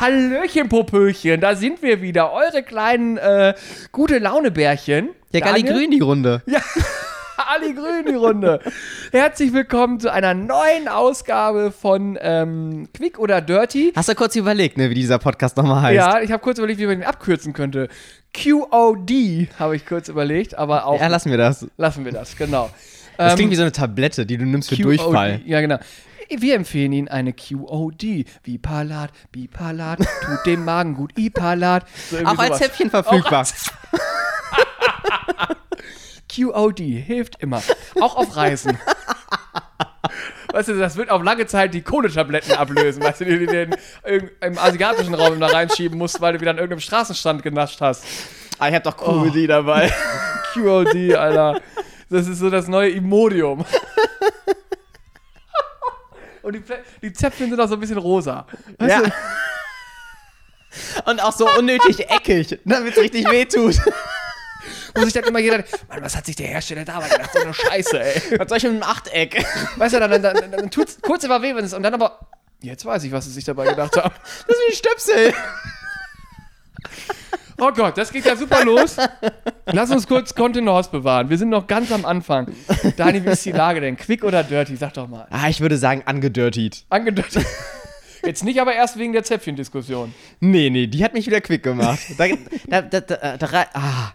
Hallöchen, Popöchen, da sind wir wieder. Eure kleinen äh, gute Laune-Bärchen. Ja, Galli Daniel? Grün die Runde. Ja, Ali Grün die Runde. Herzlich willkommen zu einer neuen Ausgabe von ähm, Quick oder Dirty. Hast du kurz überlegt, ne, wie dieser Podcast nochmal heißt? Ja, ich habe kurz überlegt, wie man den abkürzen könnte. QOD habe ich kurz überlegt, aber auch Ja, lassen wir das. lassen wir das, genau. Das Ähm, klingt wie so eine Tablette, die du nimmst für QOD. Durchfall. Ja, genau. Wir empfehlen Ihnen eine QOD. Bipalat, Bipalat, tut dem Magen gut. Ipalat. So Auch als sowas. Zäpfchen verfügbar. QOD hilft immer. Auch auf Reisen. Weißt du, das wird auf lange Zeit die Kohletabletten ablösen, weißt du, die du in, im asiatischen Raum da reinschieben musst, weil du wieder an irgendeinem Straßenstand genascht hast. Ah, ich hab doch Oh. QOD dabei. QOD, Alter. Das ist so das neue Imodium. Und die, die Zäpfchen sind auch so ein bisschen rosa. Weißt Ja. du? Und auch so unnötig eckig, damit es richtig wehtut. Wo sich dann immer jeder Mann, was hat sich der Hersteller dabei gedacht? So eine Scheiße, ey. Was soll ich mit einem Achteck? Weißt du, dann, dann, dann, dann tut's kurz immer weh, wenn es, und dann aber, jetzt weiß ich, was sie sich dabei gedacht haben. Das ist wie ein Stöpsel. Oh Gott, das geht ja super los. Lass uns kurz Kontenance bewahren. Wir sind noch ganz am Anfang. Dani, wie ist die Lage denn? Quick oder dirty? Sag doch mal. Ah, ich würde sagen, angedirtied. Angedeutet. Jetzt nicht aber erst wegen der Zäpfchendiskussion. Nee, nee, die hat mich wieder quick gemacht. Da, da, da, da, da, ah.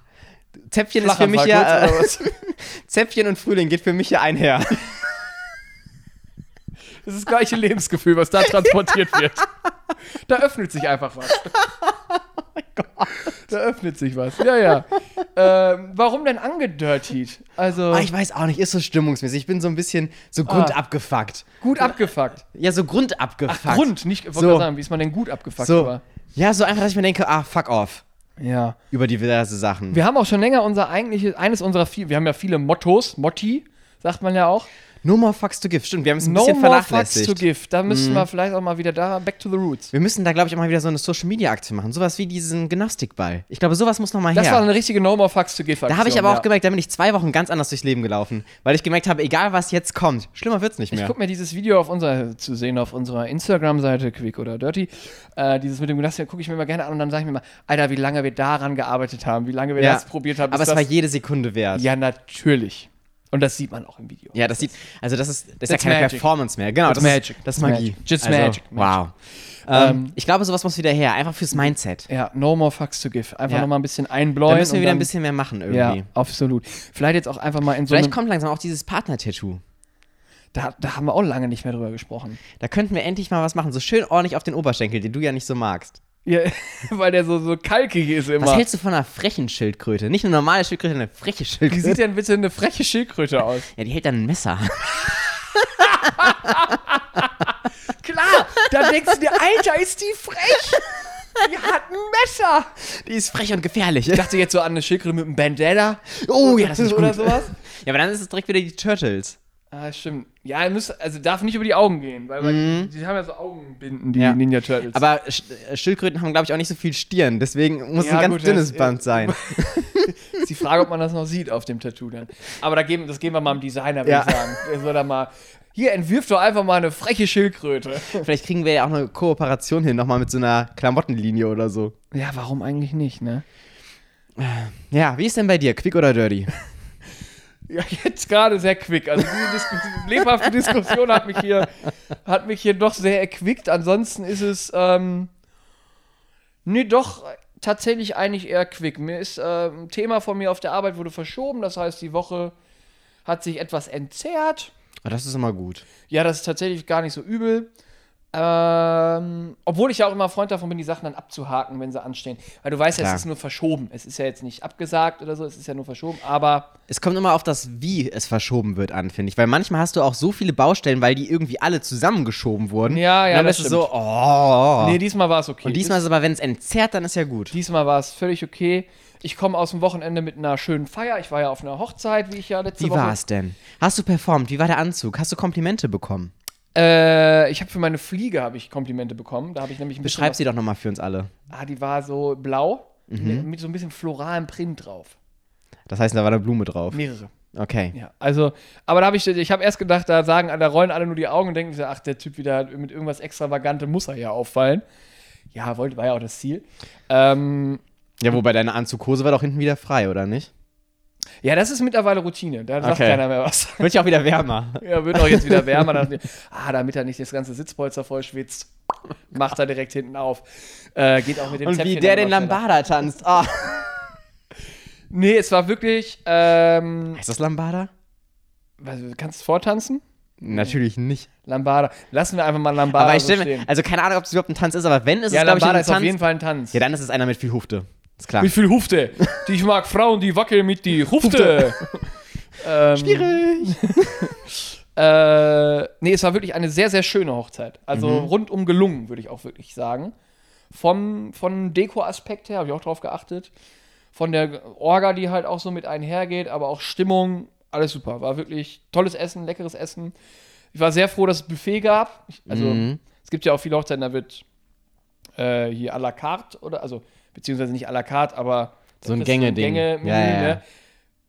Zäpfchen ist für mich ja. Äh, Zäpfchen und Frühling geht für mich ja einher. Das ist das gleiche Lebensgefühl, was da transportiert wird. Da öffnet sich einfach was. Da öffnet sich was. Ja, ja. Ähm, warum denn angedirtied? Also, Ah, ich weiß auch nicht, ist so stimmungsmäßig. Ich bin so ein bisschen so grundabgefuckt. gut abgefuckt. Ja, so grundabgefuckt. Ach, Grund, nicht, ich wollte So. sagen, wie ist man denn gut abgefuckt? So. Ja, so einfach, dass ich mir denke, ah, fuck off. ja. Über diverse Sachen. Wir haben auch schon länger unser eigentliches, eines unserer vier, wir haben ja viele Mottos, Motti, sagt man ja auch. No more fucks to give. Stimmt, wir haben es ein No bisschen more fucks vernachlässigt. to give. Da müssen wir vielleicht auch mal wieder da, back to the roots. Wir müssen da, glaube ich, auch mal wieder so eine Social-Media-Aktion machen. Sowas wie diesen Gymnastikball. Ich glaube, sowas muss noch mal Das her. war eine richtige No more fucks to give da habe ich aber ja. auch gemerkt, da bin ich zwei Wochen ganz anders durchs Leben gelaufen. Weil ich gemerkt habe, egal was jetzt kommt, schlimmer wird's nicht Ich mehr. gucke mir dieses Video auf unserer, zu sehen auf unserer Instagram-Seite, Quick oder Dirty, äh, dieses mit dem Gymnastik, gucke ich mir mal gerne an und dann sage ich mir mal, Alter, wie lange wir daran gearbeitet haben, wie lange wir Ja. das probiert haben. aber es war das, jede Sekunde wert. Ja, natürlich. Und das sieht man auch im Video. Ja, das sieht, also das ist, das ist ja keine magic. Performance mehr. Genau, That's das magic. ist, das ist Magie. magic. Just also, magic. Wow. Ähm, Ähm, ich glaube, sowas muss wieder her, einfach fürs Mindset. Ja, no more fucks to give. Einfach Ja. nochmal ein bisschen einbläuen. Da müssen wir wieder dann, ein bisschen mehr machen irgendwie. Ja, absolut. Vielleicht jetzt auch einfach mal in so Vielleicht kommt langsam auch dieses Partner-Tattoo. da, da haben wir auch lange nicht mehr drüber gesprochen. Da könnten wir endlich mal was machen. So schön ordentlich auf den Oberschenkel, den du ja nicht so magst. Ja, weil der so, so kalkig ist immer. Was hältst du von einer frechen Schildkröte? Nicht eine normale Schildkröte, eine freche Wie Schildkröte. sieht denn bitte eine freche Schildkröte aus? ja, die hält dann ein Messer. Klar, da denkst du dir, Alter, ist die frech. Die hat ein Messer. Die ist frech und gefährlich. Ich dachte jetzt so an eine Schildkröte mit einem Bandana. Oh ja, das ist Oder gut. sowas. Ja, aber dann ist es direkt wieder die Turtles. Ah, stimmt. Ja, er muss, also darf nicht über die Augen gehen, weil, weil die, die haben ja so Augenbinden, die Mhm. Ja. Ninja Turtles. Aber Sch Schildkröten haben, glaube ich, auch nicht so viel Stirn. Deswegen muss Ja, ein ganz gut, dünnes das- Band sein. ist die Frage, ob man das noch sieht auf dem Tattoo dann. Aber da geben, das geben wir mal dem Designer, würde Ja. ich sagen. Der soll da mal, hier, entwirf doch einfach mal eine freche Schildkröte. Vielleicht kriegen wir ja auch eine Kooperation hin, nochmal mit so einer Klamottenlinie oder so. Ja, warum eigentlich nicht, ne? Ja, wie ist denn bei dir? Quick oder dirty? Ja, jetzt gerade sehr quick. Also diese Disku lebhafte Diskussion hat mich hier, hat mich hier doch sehr erquickt. Ansonsten ist es, ähm, nee, doch tatsächlich eigentlich eher quick. Mir ist äh, ein Thema von mir auf der Arbeit wurde verschoben. Das heißt, die Woche hat sich etwas entzerrt. Oh, das ist immer gut. Ja, das ist tatsächlich gar nicht so übel. Ähm, obwohl ich ja auch immer Freund davon bin, die Sachen dann abzuhaken, wenn sie anstehen. Weil du weißt ja, Klar. es ist nur verschoben. Es ist ja jetzt nicht abgesagt oder so, es ist ja nur verschoben, aber Es kommt immer auf das, wie es verschoben wird, an, finde ich. Weil manchmal hast du auch so viele Baustellen, weil die irgendwie alle zusammengeschoben wurden. Ja, ja, Und dann das bist du so, oh. nee, diesmal war es okay. Und diesmal ist aber, wenn es entzerrt, dann ist ja gut. Diesmal war es völlig okay. Ich komme aus dem Wochenende mit einer schönen Feier. Ich war ja auf einer Hochzeit, wie ich ja letzte Wie Woche. war es denn? Hast du performt? Wie war der Anzug? Hast du Komplimente bekommen? Äh, ich habe für meine Fliege habe ich Komplimente bekommen. Da habe ich nämlich ein bisschen. Beschreib sie doch nochmal für uns alle. Ah, die war so blau Mhm. mit, so ein bisschen floralem Print drauf. Das heißt, da war eine Blume drauf. Mehrere. Okay. Ja, also, aber da habe ich, ich habe erst gedacht, da sagen, da rollen alle nur die Augen und denken sich, ach, der Typ wieder mit irgendwas Extravagantem muss er ja auffallen. Ja, wollte, war ja auch das Ziel. Ähm, Ja, wobei deine Anzughose war doch hinten wieder frei, oder nicht? Ja, das ist mittlerweile Routine. Da sagt Okay. keiner mehr was. Wird ja auch wieder wärmer. Ja, wird auch jetzt wieder wärmer. Dann, ah, damit er nicht das ganze Sitzpolster voll schwitzt, macht er direkt hinten auf. Äh, geht auch mit dem Und wie Zäpfchen der dann den. Lambada tanzt. Ah. Nee, es war wirklich. Ähm, Heißt das Lambada? kannst du vortanzen? Natürlich nicht. Lambada. Lassen wir einfach mal Lambada aber ich so stehen. mir, also keine Ahnung, ob es überhaupt ein Tanz ist, aber wenn, ist ja, es, glaube ich, Lambada ein ist auf Tanz. jeden Fall ein Tanz. Ja, dann ist es einer mit viel Hufte. Ist klar. Mit viel Hufte. Ich mag Frauen, die wackeln mit die Hufte. ähm, Schwierig. Äh, nee, es war wirklich eine sehr, sehr schöne Hochzeit. Also Mhm. rundum gelungen, würde ich auch wirklich sagen. Vom, von Deko-Aspekt her habe ich auch drauf geachtet. Von der Orga, die halt auch so mit einhergeht, aber auch Stimmung, alles super. War wirklich tolles Essen, leckeres Essen. Ich war sehr froh, dass es Buffet gab. Ich, also, Mhm. es gibt ja auch viele Hochzeiten, da wird äh, hier à la carte oder, also, beziehungsweise nicht à la carte, aber So ein Gänge-Ding. Ja, ja, ja. ne?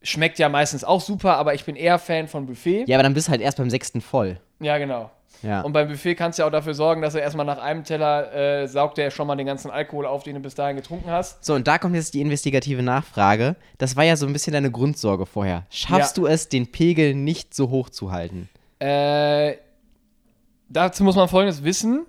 Schmeckt ja meistens auch super, aber ich bin eher Fan von Buffet. Ja, aber dann bist du halt erst beim sechsten voll. Ja, genau. Ja. Und beim Buffet kannst du ja auch dafür sorgen, dass er erstmal nach einem Teller äh, saugt er schon mal den ganzen Alkohol auf, den du bis dahin getrunken hast. So, und da kommt jetzt die investigative Nachfrage. Das war ja so ein bisschen deine Grundsorge vorher. Schaffst Ja. du es, den Pegel nicht so hoch zu halten? Äh, dazu muss man folgendes wissen.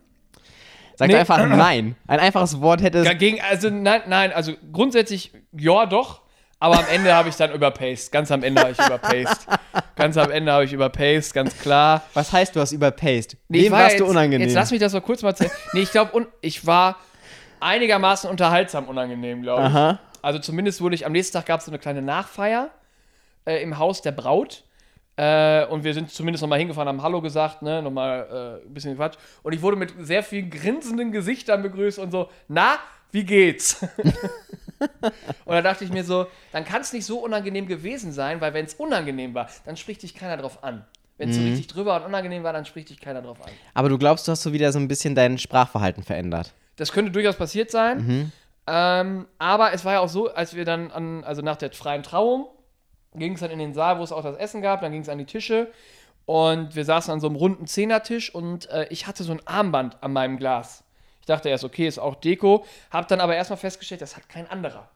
Sag Nee. einfach nein. Ein einfaches Wort hätte es. Dagegen, also nein, nein, also grundsätzlich ja doch, aber am Ende habe ich dann überpaced. Ganz am Ende habe ich überpaced. Ganz am Ende habe ich überpaced, ganz klar. Was heißt, du hast überpaced? Nee, Wem war warst du unangenehm? Jetzt lass mich das mal kurz mal erzählen. Nee, ich glaube, ich war einigermaßen unterhaltsam unangenehm, glaube ich. Aha. Also zumindest wurde ich, am nächsten Tag gab es so eine kleine Nachfeier äh, im Haus der Braut. Äh, und wir sind zumindest nochmal hingefahren, haben Hallo gesagt, ne, nochmal äh, ein bisschen Quatsch. Und ich wurde mit sehr vielen grinsenden Gesichtern begrüßt und so, na, wie geht's? und da dachte ich mir so, dann kann es nicht so unangenehm gewesen sein, weil wenn es unangenehm war, dann spricht dich keiner drauf an. Wenn es so richtig drüber und unangenehm war, dann spricht dich keiner drauf an. Aber du glaubst, du hast so wieder so ein bisschen dein Sprachverhalten verändert. Das könnte durchaus passiert sein. Ähm, aber es war ja auch so, als wir dann an, also nach der freien Trauung, ging es dann in den Saal, wo es auch das Essen gab, dann ging es an die Tische und wir saßen an so einem runden Zehnertisch und äh, ich hatte so ein Armband an meinem Glas. Ich dachte erst, okay, ist auch Deko, hab dann aber erstmal festgestellt, das hat kein anderer.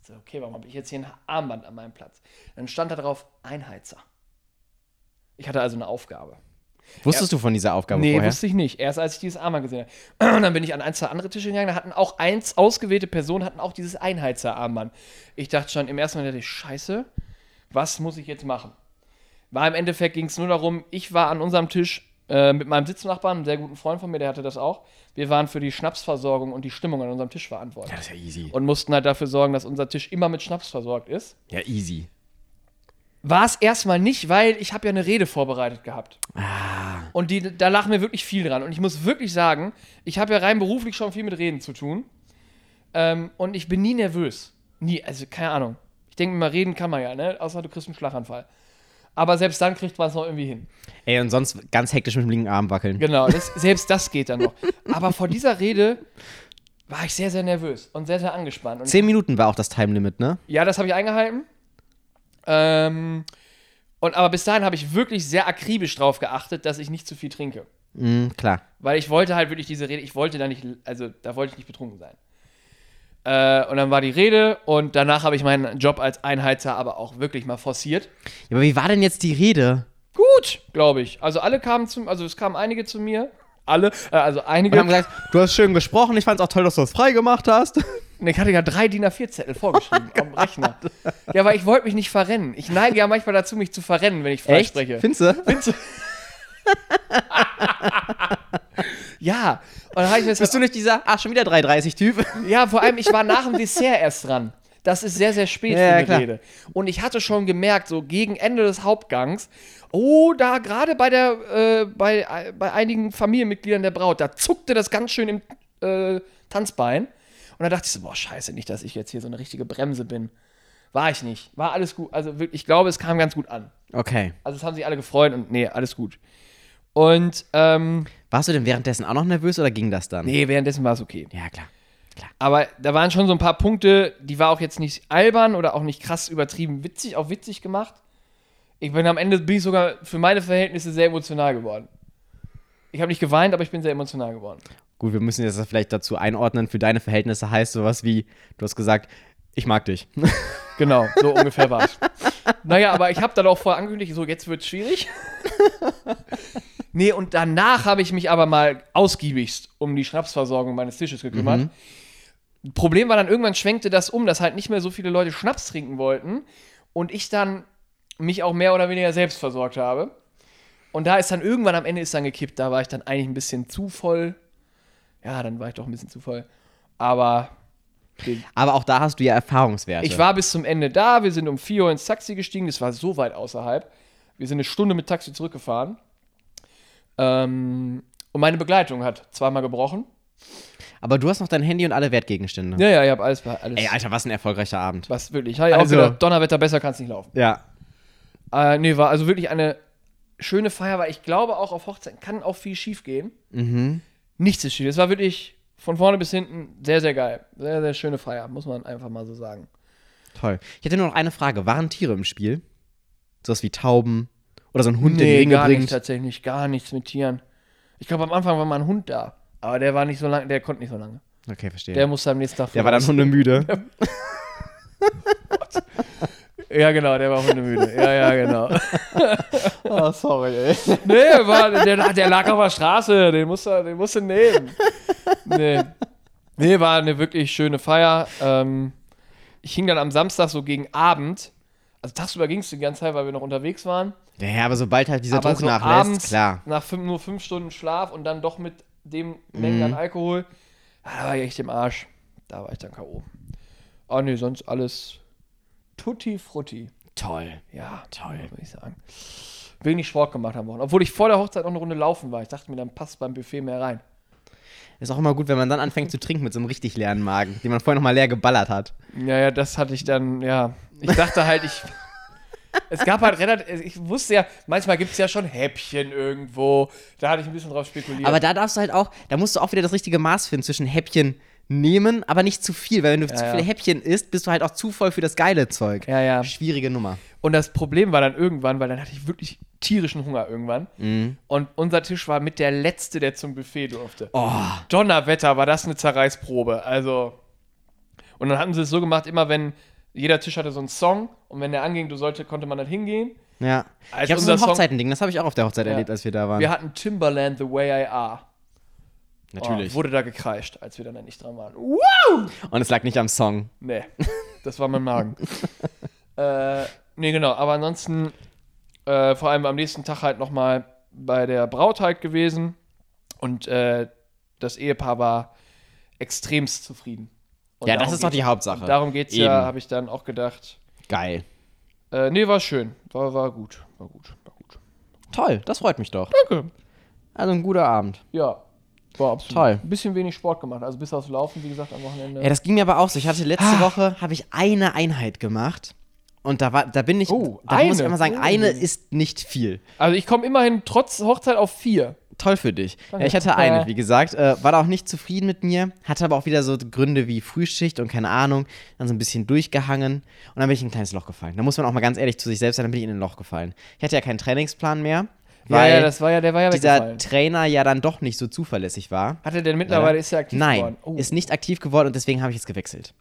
Ich so, okay, warum habe ich jetzt hier ein Armband an meinem Platz? Dann stand da drauf Einheizer. Ich hatte also eine Aufgabe. Wusstest du von dieser Aufgabe Nee, vorher? wusste ich nicht. Erst als ich dieses Armband gesehen habe. Und dann bin ich an ein, zwei andere Tische gegangen, da hatten auch eins, ausgewählte Personen hatten auch dieses Einheizer-Armband. Ich dachte schon, im ersten Moment dachte ich, scheiße, was muss ich jetzt machen? War im Endeffekt ging es nur darum, ich war an unserem Tisch äh, mit meinem Sitznachbarn, einem sehr guten Freund von mir, der hatte das auch. Wir waren für die Schnapsversorgung und die Stimmung an unserem Tisch verantwortlich. das ist ja easy. Und mussten halt dafür sorgen, dass unser Tisch immer mit Schnaps versorgt ist. Ja, easy. War es erstmal nicht, weil ich habe ja eine Rede vorbereitet gehabt. Ah. Und die, da lachen mir wirklich viel dran. Und ich muss wirklich sagen, ich habe ja rein beruflich schon viel mit Reden zu tun. Ähm, und ich bin nie nervös. Nie, also keine Ahnung. Ich denke mal, reden kann man ja, ne? Außer du kriegst einen Schlaganfall. Aber selbst dann kriegt man es noch irgendwie hin. Ey, und sonst ganz hektisch mit dem linken Arm wackeln. Genau, das, selbst das geht dann noch. Aber vor dieser Rede war ich sehr, sehr nervös und sehr, sehr angespannt. Und Zehn Minuten war auch das Time Limit, ne? Ja, das habe ich eingehalten. Ähm, und aber bis dahin habe ich wirklich sehr akribisch drauf geachtet, dass ich nicht zu viel trinke. Mhm, klar. Weil ich wollte halt wirklich diese Rede, ich wollte da nicht, also da wollte ich nicht betrunken sein. Äh, und dann war die Rede und danach habe ich meinen Job als Einheizer aber auch wirklich mal forciert. Ja, aber wie war denn jetzt die Rede? Gut, glaube ich. Also alle kamen zu, also es kamen einige zu mir. Alle, äh, also einige. Und haben gesagt, du hast schön gesprochen, ich fand es auch toll, dass du das frei gemacht hast. Und ich hatte ja drei DIN A4-Zettel vorgeschrieben am Rechner. Ja, aber ich wollte mich nicht verrennen. Ich neige ja manchmal dazu, mich zu verrennen, wenn ich frei spreche. Findest du? Findest du? ja. Und dann habe ich mir Bist du nicht dieser, ach, schon wieder 330-Typ? Ja, vor allem, ich war nach dem Dessert erst dran. Das ist sehr, sehr spät Ja, für eine. Rede. Und ich hatte schon gemerkt, so gegen Ende des Hauptgangs, oh, da gerade bei der, äh, bei, äh, bei einigen Familienmitgliedern der Braut, da zuckte das ganz schön im äh, Tanzbein. Und da dachte ich so, boah, scheiße, nicht, dass ich jetzt hier so eine richtige Bremse bin. War ich nicht. War alles gut. Also wirklich, ich glaube, es kam ganz gut an. Okay. Also es haben sich alle gefreut und nee, alles gut. Und, ähm, Warst du denn währenddessen auch noch nervös oder ging das dann? nee, währenddessen war es okay. Ja, klar. Aber da waren schon so ein paar Punkte, die war auch jetzt nicht albern oder auch nicht krass übertrieben witzig, auch witzig gemacht. Ich bin am Ende bin ich sogar für meine Verhältnisse sehr emotional geworden. ich habe nicht geweint, aber ich bin sehr emotional geworden. Gut, wir müssen jetzt das vielleicht dazu einordnen. Für deine Verhältnisse heißt sowas wie, du hast gesagt, ich mag dich. Genau, so ungefähr war es. Naja, aber ich habe dann auch vorher angekündigt, so jetzt wird es schwierig. nee, und danach habe ich mich aber mal ausgiebigst um die Schnapsversorgung meines Tisches gekümmert. Problem war dann, irgendwann schwenkte das um, dass halt nicht mehr so viele Leute Schnaps trinken wollten und ich dann mich auch mehr oder weniger selbst versorgt habe. Und da ist dann irgendwann am Ende ist dann gekippt, da war ich dann eigentlich ein bisschen zu voll. Ja, dann war ich doch ein bisschen zu voll. Aber Aber auch da hast du ja Erfahrungswerte. ich war bis zum Ende da, wir sind um 4 Uhr ins Taxi gestiegen, das war so weit außerhalb. Wir sind eine Stunde mit Taxi zurückgefahren. Ähm, und meine Begleitung hat zweimal gebrochen. Aber du hast noch dein Handy und alle Wertgegenstände. Ja, ja, ich habe alles, alles Ey, Alter, was ein erfolgreicher Abend. was wirklich. Ich habe Also- auch gedacht, Donnerwetter, besser kann es nicht laufen. Ja. Äh, nee, war also wirklich eine schöne Feier, weil ich glaube, auch auf Hochzeiten kann auch viel schief gehen. Mhm. Nichts ist schief. Es war wirklich von vorne bis hinten sehr, sehr geil. Sehr, sehr schöne Feier, muss man einfach mal so sagen. Toll. Ich hätte nur noch eine Frage. Waren Tiere im Spiel? Sowas wie Tauben oder so ein Hund, der die Nee, Ringe gar nicht bringt? tatsächlich, gar nichts mit Tieren. Ich glaube, am Anfang war mal ein Hund da, aber der war nicht so lange, der konnte nicht so lange. Okay, verstehe. Der Der, musste am nächsten Tag war dann hundemüde. Ja, genau, der war hundemüde. ja, ja, genau. oh, sorry, ey. nee, war, der, der lag auf der Straße, den musste, den musste nehmen. Nee. Nee, war eine wirklich schöne Feier. Ähm, ich hing dann am Samstag so gegen Abend. Also tagsüber ging es die ganze Zeit, weil wir noch unterwegs waren. Ja, aber sobald halt dieser aber Druck so nachlässt, abends, klar. nach fünf, nur fünf Stunden Schlaf und dann doch mit dem Mengen Mhm. an Alkohol, ja, da war ich echt im Arsch. Da war ich dann K.O. Ah, nee, sonst alles tutti frutti. Toll. Ja, Toll. würde ich sagen. Wenig Sport gemacht am Wochenende. Obwohl ich vor der Hochzeit noch eine Runde laufen war. Ich dachte mir, dann passt beim Buffet mehr rein. Ist auch immer gut, wenn man dann anfängt zu trinken mit so einem richtig leeren Magen, den man vorher noch mal leer geballert hat. Ja, ja, das hatte ich dann, ja. Ich dachte halt, ich. Es gab halt relativ. Ich wusste ja, manchmal gibt es ja schon Häppchen irgendwo. Da hatte ich ein bisschen drauf spekuliert. Aber da darfst du halt auch, da musst du auch wieder das richtige Maß finden zwischen Häppchen nehmen, aber nicht zu viel, weil wenn du zu ja. viele Häppchen isst, bist du halt auch zu voll für das geile Zeug. Ja, ja. Schwierige Nummer. Und das Problem war dann irgendwann, weil dann hatte ich wirklich tierischen Hunger irgendwann. Mhm. Und unser Tisch war mit der letzte, der zum Buffet durfte. Oh, Donnerwetter, war das eine Zerreißprobe. Also. Und dann hatten sie es so gemacht, immer wenn jeder Tisch hatte so einen Song und wenn der anging, du sollte, konnte man dann hingehen. ja. Als ich habe so ein Hochzeitending, das habe ich auch auf der Hochzeit Ja. erlebt, als wir da waren. Wir hatten Timberland The Way I Are. Natürlich. Oh, wurde da gekreischt, als wir dann endlich dran waren. Uh, Und es lag nicht am Song. nee, das war mein Magen. äh, nee, genau. Aber ansonsten, äh, vor allem am nächsten Tag halt nochmal bei der Braut halt gewesen. Und äh, das Ehepaar war extremst zufrieden. Und Ja, das ist doch die Hauptsache. Darum geht's ja, Eben. habe ich dann auch gedacht. Geil. Äh, nee, war schön. War, war gut. War gut. War gut. Toll, das freut mich doch. Danke. Also ein guter Abend. Ja. War absolut. Toll. Ein bisschen wenig Sport gemacht. Also bis aufs Laufen, wie gesagt, am Wochenende. Ja, das ging mir aber auch so. Ich hatte Ah. letzte Woche, habe ich eine Einheit gemacht. Und da, war, da bin ich, Oh, da muss ich eine. immer sagen, Oh. eine ist nicht viel. Also ich komme immerhin trotz Hochzeit auf vier. Toll für dich. Ja, ich hatte eine, wie gesagt, äh, war da auch nicht zufrieden mit mir, hatte aber auch wieder so Gründe wie Frühschicht und keine Ahnung, dann so ein bisschen durchgehangen und dann bin ich in ein kleines Loch gefallen. Da muss man auch mal ganz ehrlich zu sich selbst sein, dann bin ich in ein Loch gefallen. Ich hatte ja keinen Trainingsplan mehr, weil ja, ja, das war ja, der war ja dieser. Trainer ja dann doch nicht so zuverlässig war. Hat er denn mittlerweile, ist er aktiv Nein, geworden? Oh. ist nicht aktiv geworden und deswegen habe ich jetzt gewechselt.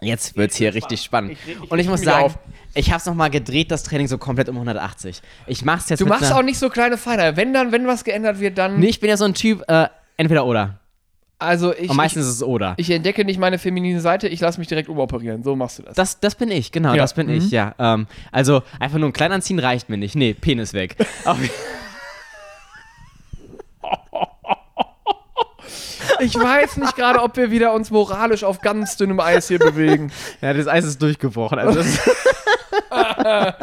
Jetzt wird es hier richtig spannend. Ich ich und ich muss sagen, auf. ich habe es nochmal gedreht, das Training so komplett um 180. Ich mach's jetzt Du machst auch nicht so kleine Feiner. Wenn dann, wenn was geändert wird, dann. Nee, ich bin ja so ein Typ, äh, entweder oder. Also ich, Und meistens ist es oder. ich, ich entdecke nicht meine feminine Seite, ich lasse mich direkt umoperieren. So machst du das. Das, das bin ich, genau, Ja. das bin Mhm. ich, ja. Ähm, also einfach nur ein klein anziehen reicht mir nicht. Nee, Penis weg. Ich weiß nicht gerade, ob wir wieder uns moralisch auf ganz dünnem Eis hier bewegen. ja, das Eis ist durchgebrochen. Also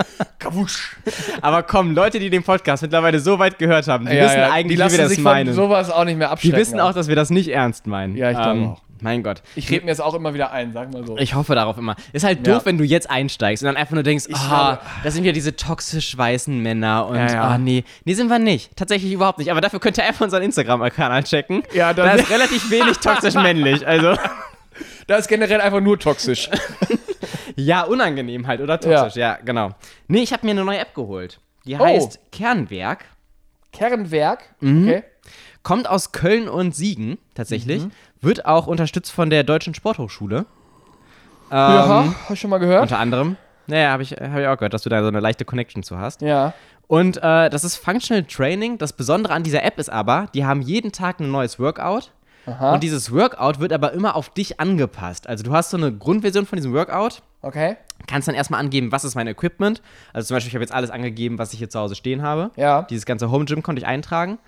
das, Kawusch. aber komm, Leute, die den Podcast mittlerweile so weit gehört haben, die Ja, wissen ja, eigentlich, die wie wir das sich meinen. von sowas auch nicht mehr Die abschrecken. wissen auch, dass wir das nicht ernst meinen. Ja, ich glaube auch. Mein Gott. Ich rede mir jetzt auch immer wieder ein, sag mal so. Ich hoffe darauf immer. Ist halt Ja. doof, wenn du jetzt einsteigst und dann einfach nur denkst, ah, glaube- das sind ja diese toxisch weißen Männer und Ja, ja. ah, nee, nee, sind wir nicht. Tatsächlich überhaupt nicht. Aber dafür könnt ihr einfach unseren Instagram-Kanal checken. Ja, da dann- ist relativ wenig toxisch männlich. Also, Da ist generell einfach nur toxisch. ja, unangenehm halt, oder toxisch. Ja, genau. Nee, ich habe mir eine neue App geholt. Die Oh. heißt Kernwerk. Kernwerk. Mhm. Okay. Kommt aus Köln und Siegen, tatsächlich. Wird auch unterstützt von der Deutschen Sporthochschule. Ähm, ja, hab ich schon mal gehört. Unter anderem. Naja, habe ich, hab ich auch gehört, dass du da so eine leichte Connection zu hast. Ja. Und äh, das ist Functional Training. Das Besondere an dieser App ist aber, die haben jeden Tag ein neues Workout. Aha. Und dieses Workout wird aber immer auf dich angepasst. Also du hast so eine Grundversion von diesem Workout, Okay. kannst dann erstmal angeben, was ist mein Equipment. Also zum Beispiel, ich habe jetzt alles angegeben, was ich hier zu Hause stehen habe. Ja. Dieses ganze Home Gym konnte ich eintragen.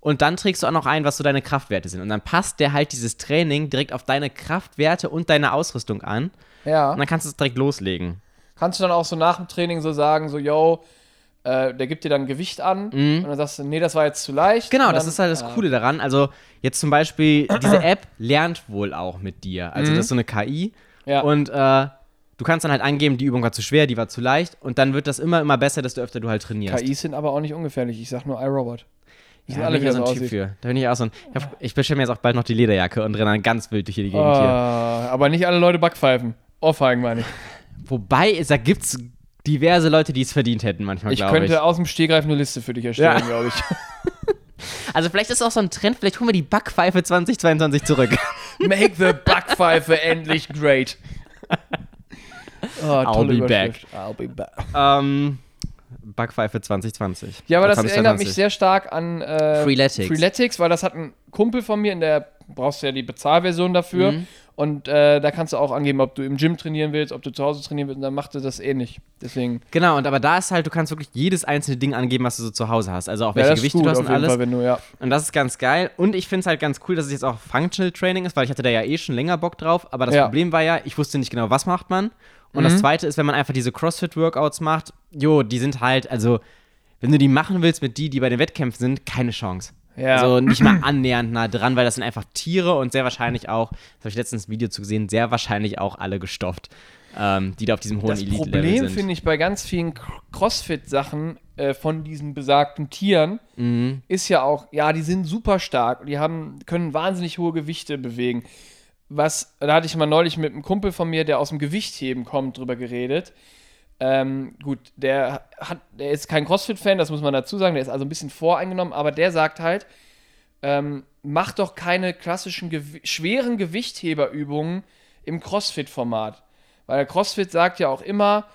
Und dann trägst du auch noch ein, was so deine Kraftwerte sind. Und dann passt der halt dieses Training direkt auf deine Kraftwerte und deine Ausrüstung an. Ja. Und dann kannst du es direkt loslegen. Kannst du dann auch so nach dem Training so sagen, so, yo, äh, der gibt dir dann Gewicht an und dann sagst du, nee, das war jetzt zu leicht. Mhm. Genau, und das dann, ist halt das Coole daran. Also jetzt zum Beispiel, diese App lernt wohl auch mit dir. Also das ist so eine KI. Mhm. Ja. Und äh, du kannst dann halt angeben, die Übung war zu schwer, die war zu leicht. Und dann wird das immer, immer besser, desto öfter du halt trainierst. KIs sind aber auch nicht ungefährlich. Ich sag nur iRobot. Die sind Ja, alle bin ich wieder so ein Typ für. Da bin ich auch so ein. Ich, bestelle mir jetzt auch bald noch die Lederjacke und renne dann ganz wild durch die Gegend hier. Ah, aber nicht alle Leute Backpfeifen. Ohrfeigen meine ich. Wobei, da gibt's diverse Leute, die es verdient hätten, manchmal, Ich glaube ich. könnte aus dem Stehgreif eine Liste für dich erstellen, Ja. glaube ich. Also vielleicht ist auch so ein Trend, vielleicht holen wir die Backpfeife 2022 zurück. Make the Backpfeife endlich great. Oh, tolle be Überschrift. I'll be back. ähm, Backpfeife 2020. Ja, aber das 2022. erinnert mich sehr stark an äh, Freeletics. Freeletics, weil das hat ein Kumpel von mir, in der brauchst du ja die Bezahlversion dafür. Mhm. Und äh, da kannst du auch angeben, ob du im Gym trainieren willst, ob du zu Hause trainieren willst. Und dann macht er das ähnlich. Deswegen, Genau, und aber da ist halt, du kannst wirklich jedes einzelne Ding angeben, was du so zu Hause hast. Also auch ja, welche das ist Gewichte gut du hast und alles. Fall, du, ja. Und das ist ganz geil. Und ich finde es halt ganz cool, dass es jetzt auch Functional Training ist, weil ich hatte da ja eh schon länger Bock drauf. Aber das Ja. Problem war ja, ich wusste nicht genau, was macht man. Und das Mhm. zweite ist, wenn man einfach diese CrossFit-Workouts macht, jo, die sind halt, also, wenn du die machen willst mit die, die bei den Wettkämpfen sind, keine Chance. Ja. Also nicht mal annähernd nah dran, weil das sind einfach Tiere und sehr wahrscheinlich auch, das habe ich letztens ein Video zu gesehen, sehr wahrscheinlich auch alle gestopft, ähm, die da auf diesem hohen Das Elite-Level Problem sind. finde ich bei ganz vielen Crossfit-Sachen äh, von diesen besagten Tieren Mhm. ist ja auch, ja, die sind super stark und die haben, können wahnsinnig hohe Gewichte bewegen. Was, da hatte ich mal neulich mit einem Kumpel von mir, der aus dem Gewichtheben kommt, drüber geredet. Ähm, gut, der hat, der ist kein Crossfit-Fan, das muss man dazu sagen, der ist also ein bisschen voreingenommen, aber der sagt halt, ähm, mach doch keine klassischen Gewi schweren Gewichtheberübungen im Crossfit-Format. Weil der Crossfit sagt ja auch immer,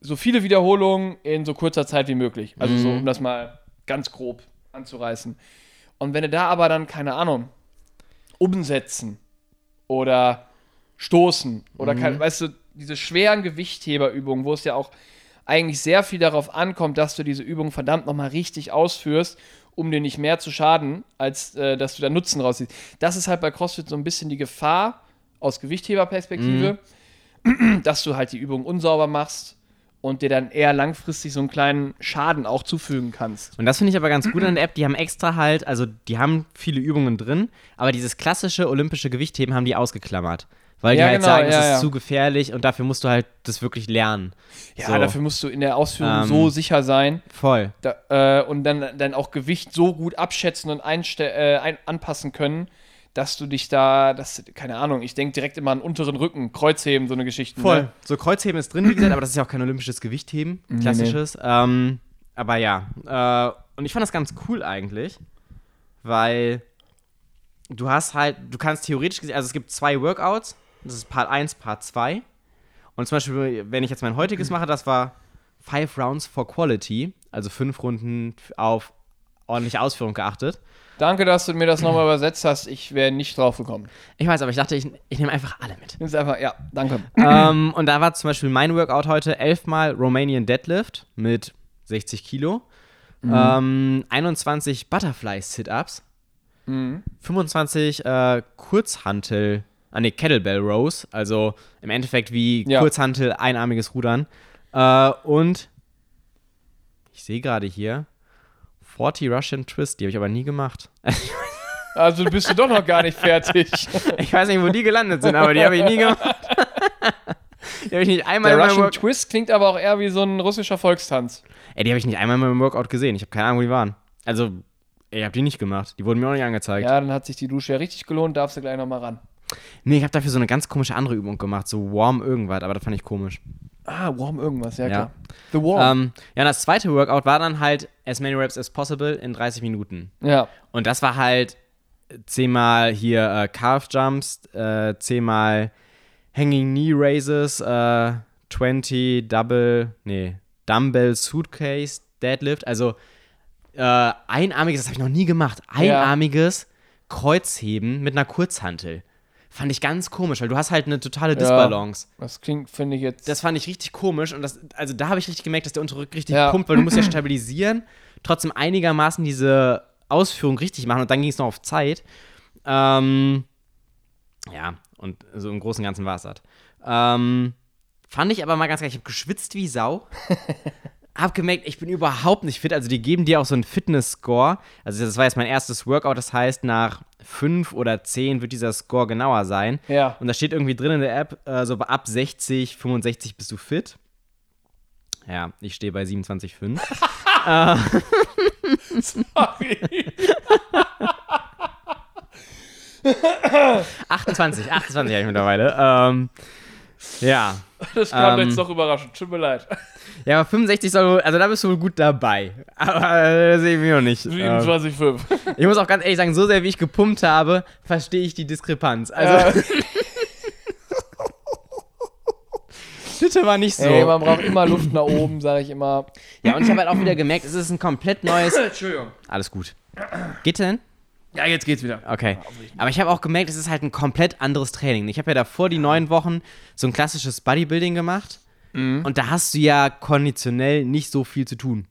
so viele Wiederholungen in so kurzer Zeit wie möglich. Also so, um das mal ganz grob anzureißen. Und wenn du da aber dann, keine Ahnung, umsetzen oder stoßen oder, kein, weißt du, diese schweren Gewichtheberübungen, wo es ja auch eigentlich sehr viel darauf ankommt, dass du diese Übung verdammt nochmal richtig ausführst, um dir nicht mehr zu schaden, als äh, dass du da Nutzen rausziehst. Das ist halt bei CrossFit so ein bisschen die Gefahr aus Gewichtheberperspektive, dass du halt die Übung unsauber machst und dir dann eher langfristig so einen kleinen Schaden auch zufügen kannst. Und das finde ich aber ganz gut an der App. Die haben extra halt, also die haben viele Übungen drin, aber dieses klassische olympische Gewichtheben haben die ausgeklammert. Weil Ja, die halt genau, sagen, es ja, ist ja. zu gefährlich und dafür musst du halt das wirklich lernen. Ja, So. dafür musst du in der Ausführung Ähm, so sicher sein Voll. da, äh, und dann, dann auch Gewicht so gut abschätzen und äh, ein anpassen können, dass du dich da, das, keine Ahnung, ich denke direkt immer an unteren Rücken, Kreuzheben, so eine Geschichte. Voll. Ne? So Kreuzheben ist drin, wie gesagt, aber das ist ja auch kein olympisches Gewichtheben, klassisches. Ähm, aber ja, äh, und ich fand das ganz cool eigentlich, weil du hast halt, du kannst theoretisch gesehen, also es gibt zwei Workouts, das ist Part 1, Part 2. Und zum Beispiel, wenn ich jetzt mein heutiges mache, das war Five Rounds for Quality, also fünf Runden auf ordentliche Ausführung geachtet. Danke, dass du mir das nochmal übersetzt hast. Ich wäre nicht drauf gekommen. Ich weiß, aber ich dachte, ich, ich nehme einfach alle mit. Ist einfach, ja, danke. ähm, und da war zum Beispiel mein Workout heute elfmal Romanian Deadlift mit 60 Kilo, ähm, 21 Butterfly Sit-Ups, Mhm. 25 äh, Kurzhantel, ah ne, Kettlebell Rows, also im Endeffekt wie Ja. Kurzhantel, einarmiges Rudern. Äh, und ich sehe gerade hier 40 Russian Twist, die habe ich aber nie gemacht. Also bist du doch noch gar nicht fertig. ich weiß nicht, wo die gelandet sind, aber die habe ich nie gemacht. die habe ich nicht einmal Der Russian Work Twist klingt aber auch eher wie so ein russischer Volkstanz. Ey, die habe ich nicht einmal in meinem Workout gesehen. Ich habe keine Ahnung, wo die waren. Also, ich habe die nicht gemacht. Die wurden mir auch nicht angezeigt. Ja, dann hat sich die Dusche ja richtig gelohnt, darfst du gleich nochmal ran. Nee, ich habe dafür so eine ganz komische andere Übung gemacht. So warm irgendwas, aber das fand ich komisch. Ah, Warm irgendwas, ja, Ja. klar. The Warm. Ähm, ja, und das zweite Workout war dann halt as many reps as possible in 30 Minuten. ja. Und das war halt zehnmal hier äh, Calf Jumps, äh, zehnmal Hanging Knee Raises, äh, 20 Double, nee, Dumbbell Suitcase Deadlift. Also äh, einarmiges, das habe ich noch nie gemacht, einarmiges Kreuzheben mit einer Kurzhantel. Fand ich ganz komisch, weil du hast halt eine totale Disbalance. Das klingt, finde ich jetzt. Das fand ich richtig komisch und das, also da habe ich richtig gemerkt, dass der untere Rücken richtig Ja. pumpt, weil du musst ja stabilisieren, trotzdem einigermaßen diese Ausführung richtig machen und dann ging es noch auf Zeit. Ähm, ja, und so im Großen und Ganzen war es das. Ähm, fand ich aber mal ganz geil, ich habe geschwitzt wie Sau. hab gemerkt, ich bin überhaupt nicht fit. Also die geben dir auch so einen Fitness-Score. Also das war jetzt mein erstes Workout, das heißt, nach fünf oder zehn wird dieser Score genauer sein. Ja. Und da steht irgendwie drin in der App, äh, so ab 60, 65 bist du fit. Ja, ich stehe bei 27,5. 28, 28 habe ich mittlerweile. Ähm, ja. Das kam Ähm. jetzt doch überraschend. Tut mir leid. Ja, aber 65 soll wohl, also da bist du wohl gut dabei. Aber äh, das sehe ich mir noch nicht. Ähm, 27,5. ich muss auch ganz ehrlich sagen, so sehr wie ich gepumpt habe, verstehe ich die Diskrepanz. Also, Ja. bitte war nicht so. Ey, man braucht immer Luft nach oben, sage ich immer. ja, und ich habe halt auch wieder gemerkt, es ist ein komplett neues. Entschuldigung. Alles gut. Geht denn? Ja, jetzt geht's wieder. Okay. Aber ich habe auch gemerkt, es ist halt ein komplett anderes Training. Ich habe ja davor die neun Wochen so ein klassisches Bodybuilding gemacht. Und da hast du ja konditionell nicht so viel zu tun.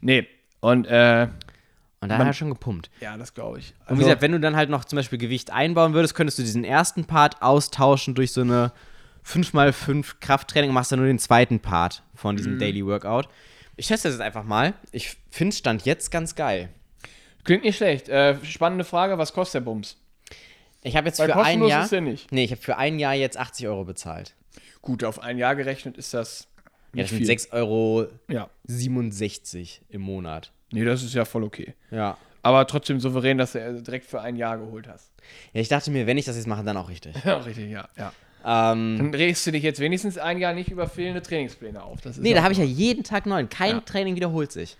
Nee. Und, äh, Und da hat er schon gepumpt. ja, das glaube ich. Und wie gesagt, wenn du dann halt noch zum Beispiel Gewicht einbauen würdest, könntest du diesen ersten Part austauschen durch so eine 5x5 Krafttraining und machst dann nur den zweiten Part von diesem Daily Workout. Ich teste das jetzt einfach mal. Ich finde Stand jetzt ganz geil. Klingt nicht schlecht. Äh, spannende Frage, was kostet der Bums? Ich habe jetzt Weil für ein Jahr. ist der nicht. Nee, ich habe für ein Jahr jetzt 80 Euro bezahlt. Gut, auf ein Jahr gerechnet ist das Ja, nicht das sind viel. 6,67 Euro Ja. im Monat. Nee, das ist ja voll okay. Ja. Aber trotzdem souverän, dass du direkt für ein Jahr geholt hast. Ja, ich dachte mir, wenn ich das jetzt mache, dann auch richtig. Ja, richtig, ja. ja. ähm, Dann regst du dich jetzt wenigstens ein Jahr nicht über fehlende Trainingspläne auf. Das ist nee, da habe ich ja jeden Tag neun. Kein Ja. Training wiederholt sich.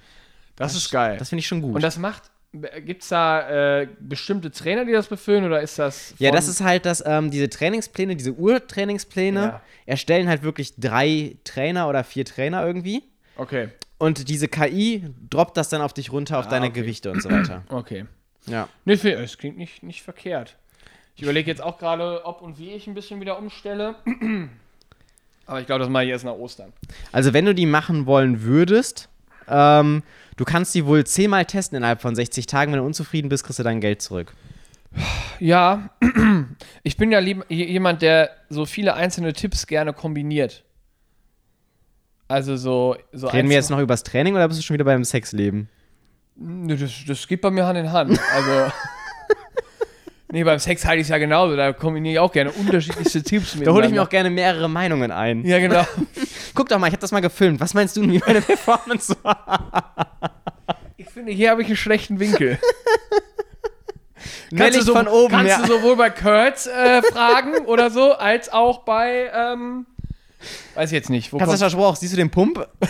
Das ist geil. Das finde ich schon gut. Und das macht, gibt es da äh, bestimmte Trainer, die das befüllen oder ist das. Ja, das ist halt, dass ähm, diese Trainingspläne, diese Urtrainingspläne, Ja. erstellen halt wirklich drei Trainer oder vier Trainer irgendwie. Okay, Und diese KI droppt das dann auf dich runter, auf deine Ah, okay. Gewichte und so weiter. okay. Ja. Nee, es klingt nicht, nicht verkehrt. Ich überlege jetzt auch gerade, ob und wie ich ein bisschen wieder umstelle. Aber ich glaube, das mache ich erst nach Ostern. Also, wenn du die machen wollen würdest, ähm, du kannst die wohl zehnmal testen innerhalb von 60 Tagen. Wenn du unzufrieden bist, kriegst du dein Geld zurück. Ja, ich bin ja jemand, der so viele einzelne Tipps gerne kombiniert. Also so. so Reden wir jetzt noch übers Training oder bist du schon wieder beim Sexleben? Das, das geht bei mir Hand in Hand. Also. nee, beim Sex halte ich es ja genauso. Da kombiniere ich auch gerne unterschiedlichste Tipps mit. Da hole ich mir auch gerne mehrere Meinungen ein. Ja, genau. Guck doch mal, ich habe das mal gefilmt. Was meinst du, wie meine Performance war? Ich finde, hier habe ich einen schlechten Winkel. Meld du so, von oben, kannst ja. du sowohl bei Kurtz äh, fragen oder so, als auch bei, ähm, weiß ich jetzt nicht. Wo Kannst du das Spruch, siehst du den Pump?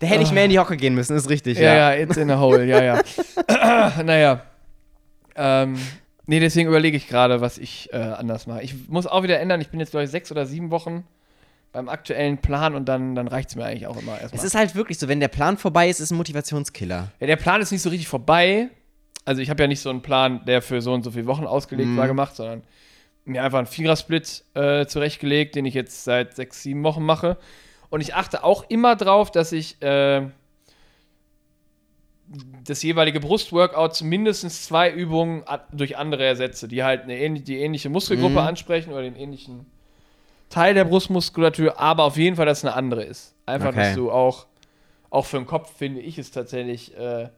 da hätte ich mehr in die Hocke gehen müssen, ist richtig, ja, ja. ja, it's in a hole, ja, ja. naja. Ähm, nee, deswegen überlege ich gerade, was ich äh, anders mache. Ich muss auch wieder ändern. Ich bin jetzt, glaube ich, sechs oder sieben Wochen beim aktuellen Plan und dann, dann reicht es mir eigentlich auch immer Es erstmal. ist halt wirklich so, wenn der Plan vorbei ist, ist ein Motivationskiller. Ja, der Plan ist nicht so richtig vorbei. Also ich habe ja nicht so einen Plan, der für so und so viele Wochen ausgelegt war, gemacht, sondern mir einfach einen Vierersplit äh, zurechtgelegt, den ich jetzt seit sechs, sieben Wochen mache. Und ich achte auch immer drauf, dass ich äh, das jeweilige Brustworkout zu mindestens zwei Übungen durch andere ersetze, die halt eine ähnliche, die ähnliche Muskelgruppe ansprechen oder den ähnlichen Teil der Brustmuskulatur, aber auf jeden Fall, dass es eine andere ist. Einfach, Okay. dass du auch, auch für den Kopf finde ich es tatsächlich äh,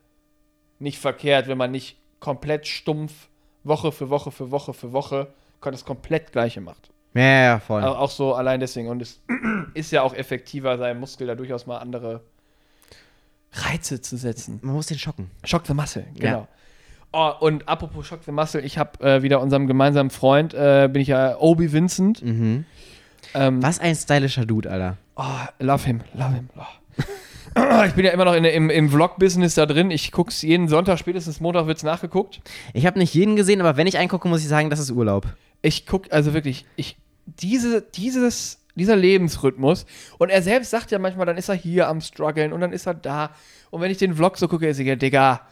nicht verkehrt, wenn man nicht komplett stumpf Woche für Woche für Woche für Woche das komplett gleiche macht. Ja, ja, ja, voll. Auch, auch so allein deswegen. Und es ist ja auch effektiver, seinem Muskel da durchaus mal andere Reize zu setzen. Man muss den schocken. Schock the Muscle, genau. Oh, und apropos Shock the Muscle, ich habe äh, wieder unserem gemeinsamen Freund, äh, bin ich ja Obi Vincent. Mhm. Ähm, Was ein stylischer Dude, Alter. Oh, love him, love him. Oh. Ich bin ja immer noch in, im, im Vlog-Business da drin. Ich gucke es jeden Sonntag, spätestens Montag wird es nachgeguckt. Ich habe nicht jeden gesehen, aber wenn ich eingucke, muss ich sagen, das ist Urlaub. Ich gucke, also wirklich, ich, diese, dieses, dieser Lebensrhythmus. Und er selbst sagt ja manchmal, dann ist er hier am struggeln und dann ist er da. Und wenn ich den Vlog so gucke, ist er ja, Digga,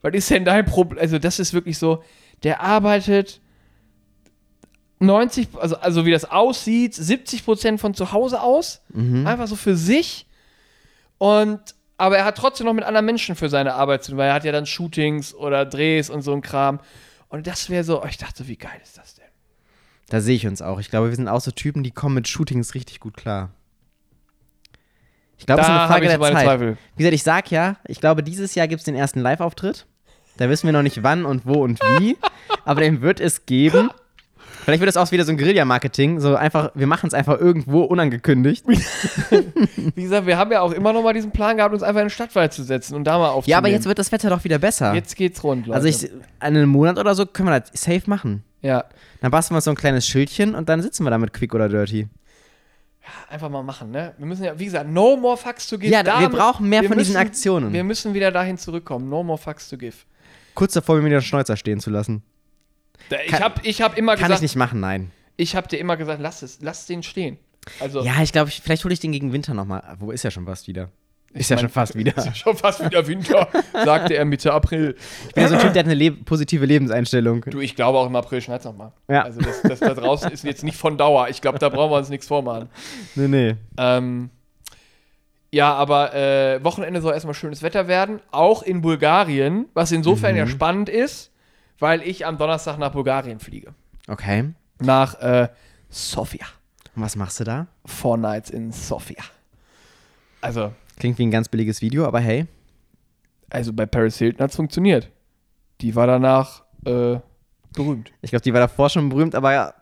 was ist denn dein Problem? Also, das ist wirklich so, der arbeitet 90, also, also wie das aussieht, 70 Prozent von zu Hause aus. Einfach so für sich. Und, aber er hat trotzdem noch mit anderen Menschen für seine Arbeit zu tun, weil er hat ja dann Shootings oder Drehs und so ein Kram. Und das wäre so, oh, ich dachte, wie geil ist das denn? Da sehe ich uns auch. Ich glaube, wir sind auch so Typen, die kommen mit Shootings richtig gut klar. Ich glaube, es ist eine Frage ich der Zeit. Zweifel. Wie gesagt, ich sag ja, ich glaube, dieses Jahr gibt es den ersten Live-Auftritt. Da wissen wir noch nicht wann und wo und wie, aber den wird es geben. Vielleicht wird es auch wieder so ein Guerilla-Marketing, so einfach, wir machen es einfach irgendwo unangekündigt. Wie gesagt, wir haben ja auch immer noch mal diesen Plan gehabt, uns einfach in den Stadtwald zu setzen und da mal aufzunehmen. Ja, aber jetzt wird das Wetter doch wieder besser. Jetzt geht's rund, Leute. also ich, in einem Monat oder so können wir das safe machen. Ja, Dann basteln wir so ein kleines Schildchen und dann sitzen wir da mit Quick oder Dirty. einfach mal machen, ne? Wir müssen ja, wie gesagt, no more fucks to give. Ja, wir brauchen mehr wir von diesen müssen- Aktionen. Wir müssen wieder dahin zurückkommen. No more fucks to give. Kurz davor, mir wieder einen Schnäuzer stehen zu lassen. Da- Ich Kann- habe ich hab immer Kann gesagt, ich nicht machen, nein. ich habe dir immer gesagt, lass es, lass den stehen. Also, Ja, ich glaube, ich, vielleicht hole ich den gegen Winter nochmal. Wo ist ja schon fast wieder? Ist ja schon fast wieder. Ist ja schon fast wieder Winter, sagte er Mitte April. Ich bin ja so ein Typ, der hat eine leb positive Lebenseinstellung. Du, ich glaube auch im April schneit's noch mal. Ja. Also das, das da draußen ist jetzt nicht von Dauer. Ich glaube, da brauchen wir uns nichts vormachen. Nee, nee. Ähm, ja, aber äh, Wochenende soll erstmal schönes Wetter werden, auch in Bulgarien, was insofern Mhm. ja spannend ist, weil ich am Donnerstag nach Bulgarien fliege. Okay. Nach äh, Sofia. Und was machst du da? Four Nights in Sofia. Also, Klingt wie ein ganz billiges Video, aber hey. also bei Paris Hilton hat's funktioniert. Die war danach äh, berühmt. Ich glaube, die war davor schon berühmt, aber ja.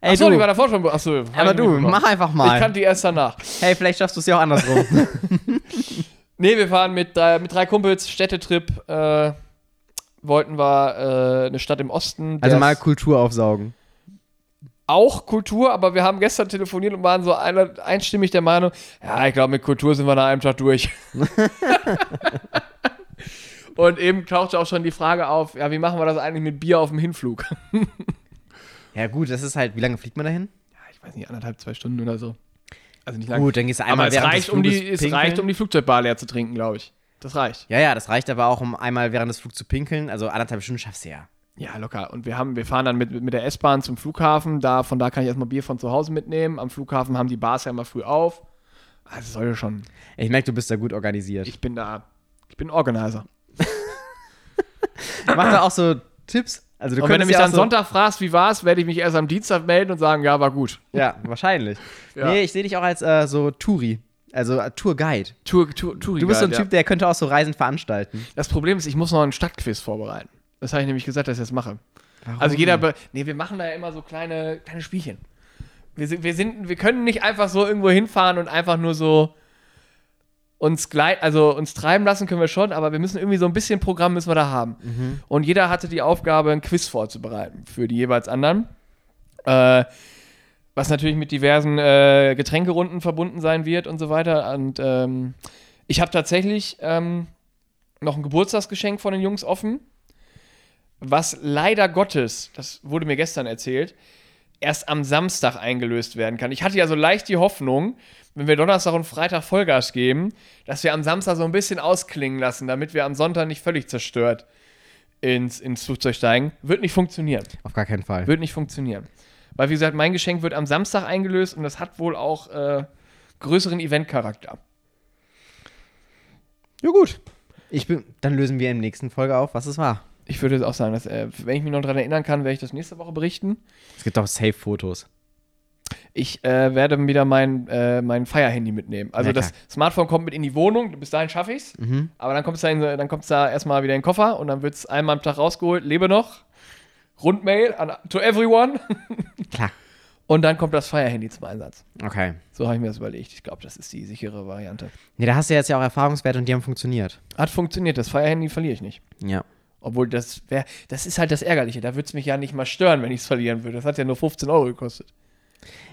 Ey, Achso, du. die war davor schon. Achso, aber du, mach einfach Ich mal. kannte die erst danach. hey, vielleicht schaffst du es ja auch andersrum. Nee, wir fahren mit drei, mit drei Kumpels, Städtetrip. Äh, wollten wir äh, eine Stadt im Osten. also mal Kultur aufsaugen. Auch Kultur, aber wir haben gestern telefoniert und waren so einer, einstimmig der Meinung, ja, ich glaube, mit Kultur sind wir nach einem Tag durch. und eben tauchte auch schon die Frage auf, ja, wie machen wir das eigentlich mit Bier auf dem Hinflug? Ja, gut, das ist halt, wie lange fliegt man dahin? Ja, ich weiß nicht, anderthalb, zwei Stunden oder so. Also nicht lange. Gut, dann gehst du aber einmal es während reicht, um die, es reicht, um die Flugzeugbar leer zu trinken, glaube ich. Das reicht. Ja, ja, das reicht aber auch, um einmal während des Flugs zu pinkeln. Also anderthalb Stunden schaffst du ja. Ja, locker. Und wir haben, wir fahren dann mit, mit der S-Bahn zum Flughafen. Da, von da kann ich erstmal Bier von zu Hause mitnehmen. Am Flughafen haben die Bars ja immer früh auf. Also soll ja schon. Ich merke, du bist da gut organisiert. Ich bin da. Ich bin Organizer. Mach da auch so Tipps. Also du Und wenn du mich ja dann so, Sonntag fragst, wie war's, werde ich mich erst am Dienstag melden und sagen, ja, war gut. Ja, wahrscheinlich. Ja. Nee, ich sehe dich auch als äh, so Touri. Also äh, Tourguide. Tour, Tour, Touri Du bist so ein Typ, der könnte auch so Reisen veranstalten. Ja. Das Problem ist, ich muss noch einen Stadtquiz vorbereiten. Das habe ich nämlich gesagt, dass ich das mache. Warum? Also jeder. Be nee, wir machen da ja immer so kleine, kleine Spielchen. Wir, sind, wir, sind, wir können nicht einfach so irgendwo hinfahren und einfach nur so uns gleit, also uns treiben lassen können wir schon, aber wir müssen irgendwie so ein bisschen Programm müssen wir da haben. Und jeder hatte die Aufgabe, ein Quiz vorzubereiten für die jeweils anderen. Äh, was natürlich mit diversen äh, Getränkerunden verbunden sein wird und so weiter. Und ähm, ich habe tatsächlich ähm, noch ein Geburtstagsgeschenk von den Jungs offen, was leider Gottes, das wurde mir gestern erzählt, erst am Samstag eingelöst werden kann. Ich hatte ja so leicht die Hoffnung, wenn wir Donnerstag und Freitag Vollgas geben, dass wir am Samstag so ein bisschen ausklingen lassen, damit wir am Sonntag nicht völlig zerstört ins, ins Flugzeug steigen. Wird nicht funktionieren. Auf gar keinen Fall. Wird nicht funktionieren. Weil, wie gesagt, mein Geschenk wird am Samstag eingelöst und das hat wohl auch äh, größeren Eventcharakter. Ja, gut. Ich bin, dann lösen wir in der nächsten Folge auf, was es war. Ich würde auch sagen, dass, äh, wenn ich mich noch daran erinnern kann, werde ich das nächste Woche berichten. Es gibt auch Safe-Fotos. Ich äh, werde wieder mein, äh, mein Fire-Handy mitnehmen. Also Ja, das. Smartphone kommt mit in die Wohnung, bis dahin schaffe ich es. Mhm. Aber dann kommt es da, in, dann kommt's da erstmal wieder in den Koffer und dann wird es einmal am Tag rausgeholt, lebe noch. Rundmail an, to everyone. Klar. Und dann kommt das Fire-Handy zum Einsatz. Okay. So habe ich mir das überlegt. Ich glaube, das ist die sichere Variante. Nee, da hast du jetzt ja auch Erfahrungswerte und die haben funktioniert. Hat funktioniert, das Fire-Handy verliere ich nicht. Ja. Obwohl, das wäre, das ist halt das Ärgerliche. Da würde es mich ja nicht mal stören, wenn ich es verlieren würde. Das hat ja nur 15 Euro gekostet.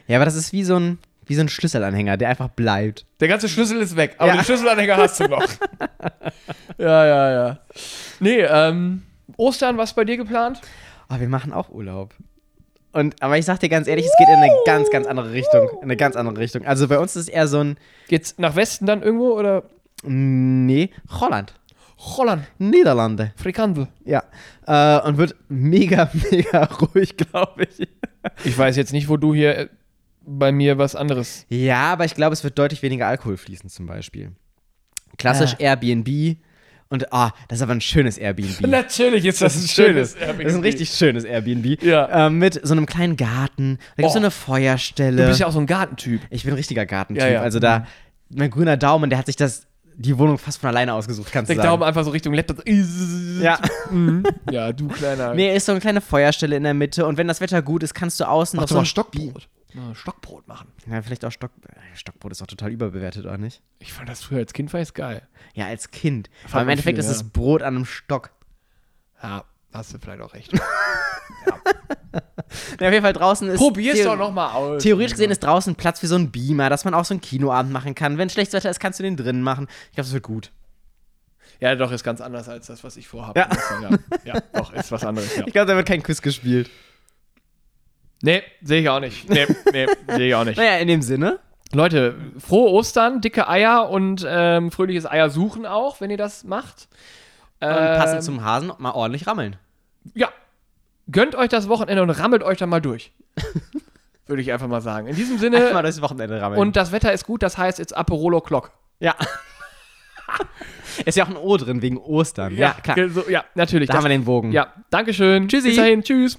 Ja, aber das ist wie so ein, wie so ein Schlüsselanhänger, der einfach bleibt. Der ganze Schlüssel ist weg, aber Ja. den Schlüsselanhänger hast du noch. ja, ja, ja. Nee, ähm, Ostern, was bei dir geplant? Aber wir machen auch Urlaub. Und, aber ich sag dir ganz ehrlich, es geht in eine ganz, ganz andere Richtung. In eine ganz andere Richtung. Also bei uns ist es eher so ein, Geht's nach Westen dann irgendwo oder nee, Holland. Holland, Niederlande. Frikandel? Ja. Äh, und wird mega, mega ruhig, glaube ich. Ich weiß jetzt nicht, wo du hier äh, bei mir was anderes. Ja, aber ich glaube, es wird deutlich weniger Alkohol fließen, zum Beispiel. Klassisch Ah. Airbnb. Und, ah, das ist aber ein schönes Airbnb. Natürlich ist das ein schönes. schönes Airbnb. Das ist ein richtig schönes Airbnb. Ja. Ähm, mit so einem kleinen Garten. Da gibt es Oh. so eine Feuerstelle. Du bist ja auch so ein Gartentyp. ich bin ein richtiger Gartentyp. Ja, ja. Also da, mein grüner Daumen, der hat sich das, die Wohnung fast von alleine ausgesucht, kannst du sagen. Daumen einfach so Richtung Laptop. ja. Ja, du kleiner. Nee, ist so eine kleine Feuerstelle in der Mitte und wenn das Wetter gut ist, kannst du außen Mach noch so ein Stockbrot. Stockbrot machen. Ja, vielleicht auch Stock. äh, Stockbrot ist auch total überbewertet, oder nicht? Ich fand das früher als Kind war jetzt geil. Ja, als Kind. Aber im Endeffekt viel, ist ja. es Brot an einem Stock. Ja, hast du vielleicht auch recht. Ja, auf jeden Fall draußen ist. Probier's doch nochmal aus. Theoretisch gesehen ist draußen Platz für so einen Beamer, dass man auch so einen Kinoabend machen kann. Wenn schlechtes Wetter ist, kannst du den drinnen machen. Ich glaube, das wird gut. Ja, doch, ist ganz anders als das, was ich vorhabe. Ja. ja. ja, doch, ist was anderes, ja. Ich glaube, da wird kein Quiz gespielt. Nee, sehe ich auch nicht. Nee, nee, sehe ich auch nicht. Naja, in dem Sinne. Leute, frohe Ostern, dicke Eier und ähm, fröhliches Eier suchen auch, wenn ihr das macht. Und Ähm, passend zum Hasen mal ordentlich rammeln. Ja. Gönnt euch das Wochenende und rammelt euch dann mal durch. Würde ich einfach mal sagen. In diesem Mal Sinne, durchs Wochenende rammeln. und das Wetter ist gut, das heißt, it's Aperolo Clock. ja. ist ja auch ein O drin wegen Ostern. Ja, klar. ge- So, ja natürlich. Da haben wir den Bogen. Ja, Dankeschön. Tschüssi. Bis dahin. Tschüss.